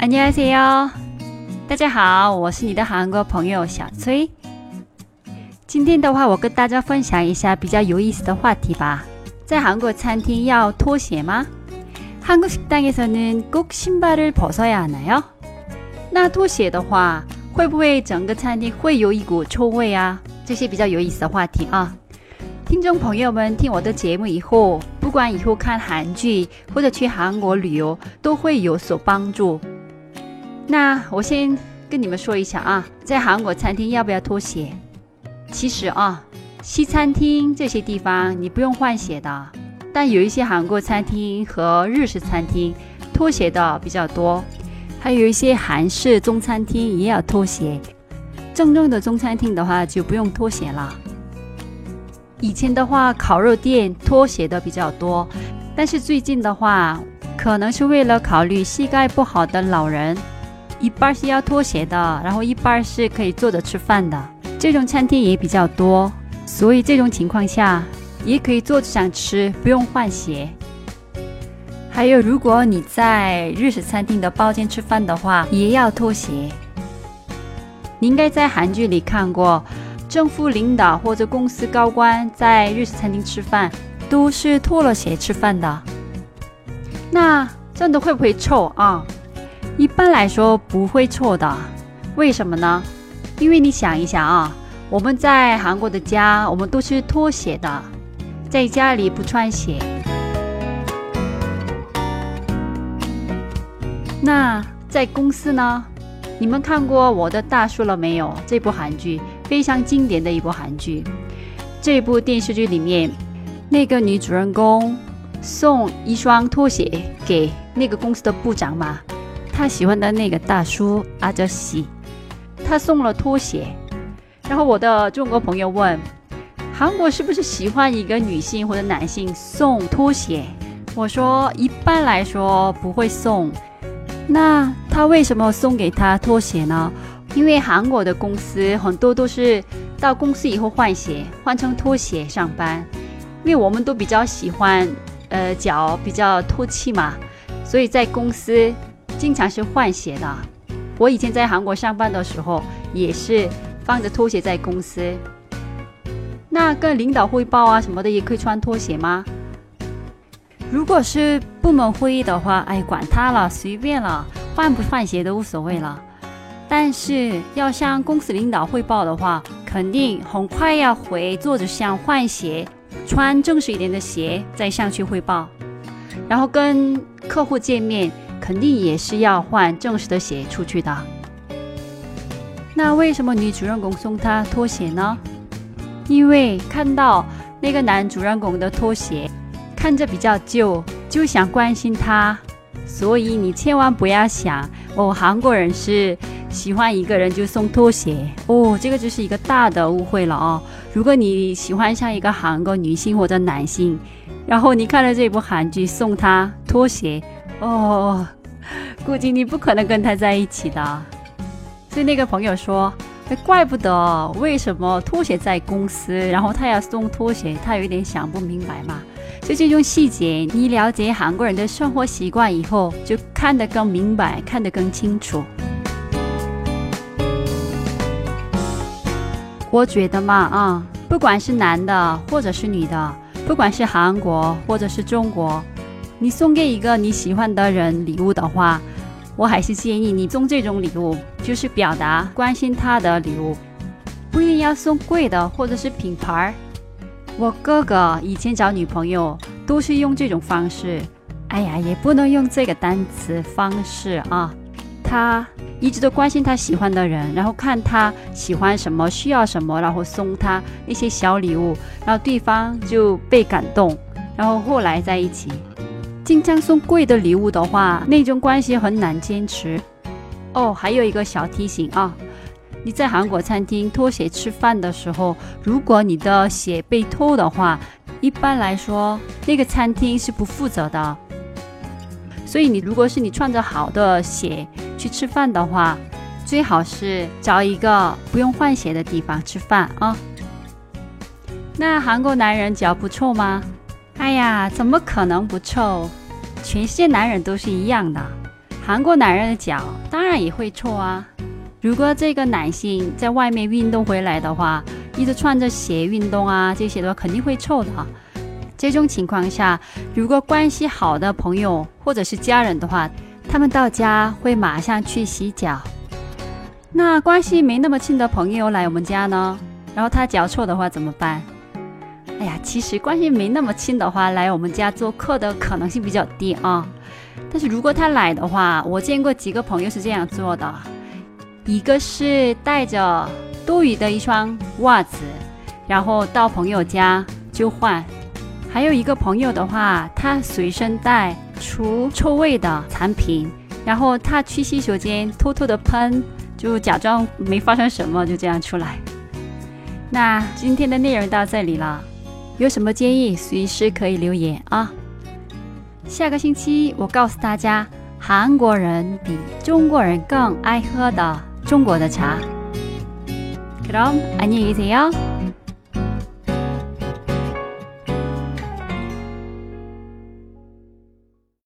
안녕하세요，大家好，我是你的韩国朋友小崔。今天的话，我跟大家分享一下比较有意思的话题吧。在韩国餐厅要脱鞋吗？한국식당에서는꼭신발을벗어야하나요？那脱鞋的话，会不会整个餐厅会有一股臭味啊？这些比较有意思的话题啊。听众朋友们，听我的节目以后，不管以后看韩剧或者去韩国旅游，都会有所帮助。 那我先跟你们说一下啊，在韩国餐厅要不要脱鞋？其实啊，西餐厅这些地方你不用换鞋的，但有一些韩国餐厅和日式餐厅脱鞋的比较多，还有一些韩式中餐厅也要脱鞋。正宗的中餐厅的话就不用脱鞋了。以前的话，烤肉店脱鞋的比较多，但是最近的话，可能是为了考虑膝盖不好的老人，一半是要脱鞋的，然后一半是可以坐着吃饭的。这种餐厅也比较多，所以这种情况下也可以坐着上吃，不用换鞋。还有，如果你在日式餐厅的包间吃饭的话，也要脱鞋。你应该在韩剧里看过。政府领导或者公司高官在日式餐厅吃饭，都是脱了鞋吃饭的。那真的会不会臭啊？一般来说不会错的。为什么呢？因为你想一想啊，我们在韩国的家，我们都是脱鞋的，在家里不穿鞋。那在公司呢？你们看过《我的大叔》了没有？这部韩剧。非常经典的一部韩剧，这部电视剧里面，那个女主人公送一双拖鞋给那个公司的部长嘛，他喜欢的那个大叔阿哲西，他送了拖鞋，然后我的中国朋友问，韩国是不是喜欢一个女性或者男性送拖鞋？我说一般来说不会送，那他为什么送给他拖鞋呢？因为韩国的公司很多都是到公司以后换鞋，换成拖鞋上班。因为我们都比较喜欢，呃，脚比较透气嘛，所以在公司经常是换鞋的。我以前在韩国上班的时候，也是放着拖鞋在公司。那跟领导汇报啊什么的，也可以穿拖鞋吗？如果是部门会议的话，哎，管他了，随便了，换不换鞋都无所谓了。但是要向公司领导汇报的话，肯定很快要回坐着想换鞋，穿正式一点的鞋再上去汇报。然后跟客户见面，肯定也是要换正式的鞋出去的。那为什么女主人公送他拖鞋呢？因为看到那个男主人公的拖鞋看着比较旧，就想关心他。所以你千万不要想哦，韩国人是。喜欢一个人就送拖鞋哦，这个就是一个大的误会了哦。如果你喜欢上一个韩国女性或者男性，然后你看了这部韩剧送他拖鞋哦，估计你不可能跟他在一起的。所以那个朋友说，怪不得为什么拖鞋在公司，然后他要送拖鞋，他有点想不明白嘛。所以这种细节，你了解韩国人的生活习惯以后，就看得更明白，看得更清楚。我觉得嘛，啊，不管是男的或者是女的，不管是韩国或者是中国，你送给一个你喜欢的人礼物的话，我还是建议你送这种礼物，就是表达关心他的礼物，不一定要送贵的或者是品牌。我哥哥以前找女朋友都是用这种方式，哎呀，也不能用这个单词方式啊，他。一直都关心他喜欢的人，然后看他喜欢什么、需要什么，然后送他一些小礼物，然后对方就被感动，然后后来在一起。经常送贵的礼物的话，那种关系很难坚持。哦，还有一个小提醒啊，你在韩国餐厅脱鞋吃饭的时候，如果你的鞋被偷的话，一般来说那个餐厅是不负责的。所以你如果是你穿着好的鞋。去吃饭的话，最好是找一个不用换鞋的地方吃饭啊。那韩国男人脚不臭吗？哎呀，怎么可能不臭？全世界男人都是一样的。韩国男人的脚当然也会臭啊。如果这个男性在外面运动回来的话，一直穿着鞋运动啊，这些的话肯定会臭的。这种情况下，如果关系好的朋友或者是家人的话，他们到家会马上去洗脚。那关系没那么亲的朋友来我们家呢，然后他脚臭的话怎么办？哎呀，其实关系没那么亲的话，来我们家做客的可能性比较低啊。但是如果他来的话，我见过几个朋友是这样做的：一个是带着多余的一双袜子，然后到朋友家就换；还有一个朋友的话，他随身带除臭味的产品，然后他去洗手间偷偷的喷。就假装没发生什么，就这样出来。那今天的内容到这里了，有什么建议随时可以留言啊。下个星期我告诉大家，韩国人比中国人更爱喝的中国的茶。그럼안녕히계세요